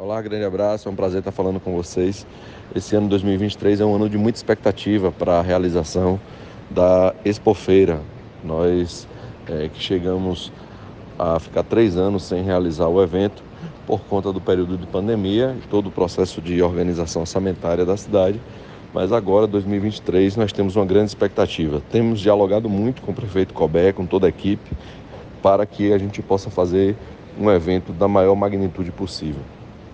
Olá, grande abraço, é um prazer estar falando com vocês. Esse ano 2023 é um ano de muita expectativa para a realização da Expofeira. Nós é, que chegamos a ficar três anos sem realizar o evento por conta do período de pandemia e todo o processo de organização orçamentária da cidade. Mas agora, 2023, nós temos uma grande expectativa. Temos dialogado muito com o prefeito Cobé, com toda a equipe, para que a gente possa fazer um evento da maior magnitude possível.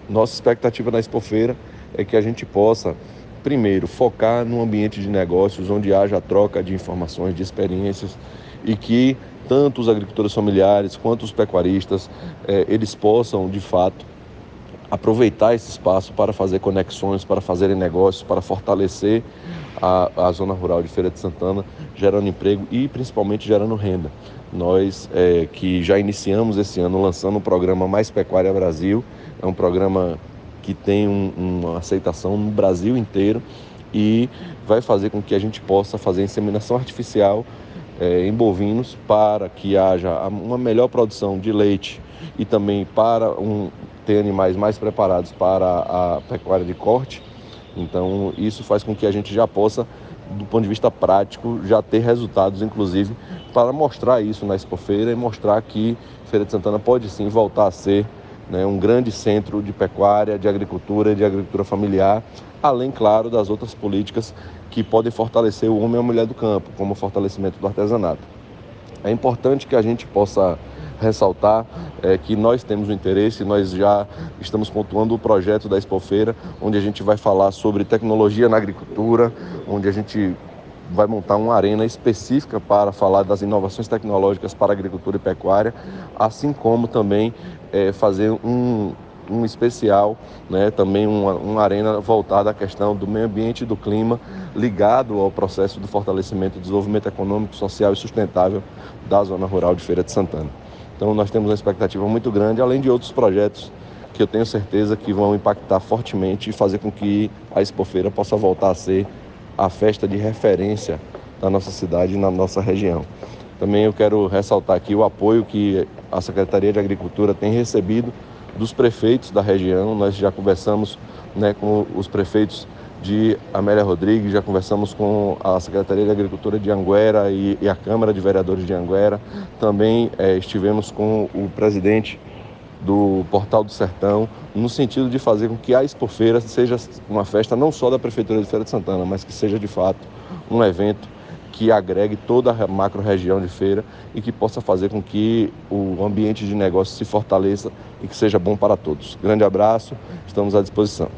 Nossa expectativa na Expofeira é que a gente possa, primeiro, focar no ambiente de negócios onde haja troca de informações, de experiências e que tanto os agricultores familiares quanto os pecuaristas eh, eles possam, de fato, aproveitar esse espaço para fazer conexões, para fazerem negócios, para fortalecer a, a zona rural de Feira de Santana, gerando emprego e principalmente gerando renda. Nós é, que já iniciamos esse ano lançando o programa Mais Pecuária Brasil, é um programa que tem um, uma aceitação no Brasil inteiro e vai fazer com que a gente possa fazer inseminação artificial é, em bovinos para que haja uma melhor produção de leite e também para um, ter animais mais preparados para a pecuária de corte. Então, isso faz com que a gente já possa, do ponto de vista prático, já ter resultados, inclusive, para mostrar isso na Expofeira e mostrar que Feira de Santana pode sim voltar a ser né, um grande centro de pecuária, de agricultura de agricultura familiar, além, claro, das outras políticas que podem fortalecer o homem e a mulher do campo, como o fortalecimento do artesanato. É importante que a gente possa ressaltar é, que nós temos o interesse, nós já estamos pontuando o projeto da Expofeira, onde a gente vai falar sobre tecnologia na agricultura, onde a gente vai montar uma arena específica para falar das inovações tecnológicas para agricultura e pecuária, assim como também é, fazer um, um especial, né, também uma, uma arena voltada à questão do meio ambiente e do clima, ligado ao processo do fortalecimento e desenvolvimento econômico, social e sustentável da zona rural de Feira de Santana. Então nós temos uma expectativa muito grande, além de outros projetos que eu tenho certeza que vão impactar fortemente e fazer com que a Expofeira possa voltar a ser a festa de referência da nossa cidade e na nossa região. Também eu quero ressaltar aqui o apoio que a Secretaria de Agricultura tem recebido dos prefeitos da região. Nós já conversamos né, com os prefeitos de Amélia Rodrigues, já conversamos com a Secretaria de Agricultura de Anguera e, e a Câmara de Vereadores de Anguera. Também é, estivemos com o presidente do Portal do Sertão, no sentido de fazer com que a Expofeira seja uma festa não só da Prefeitura de Feira de Santana, mas que seja de fato um evento que agregue toda a macro região de feira e que possa fazer com que o ambiente de negócio se fortaleça e que seja bom para todos. Grande abraço, estamos à disposição.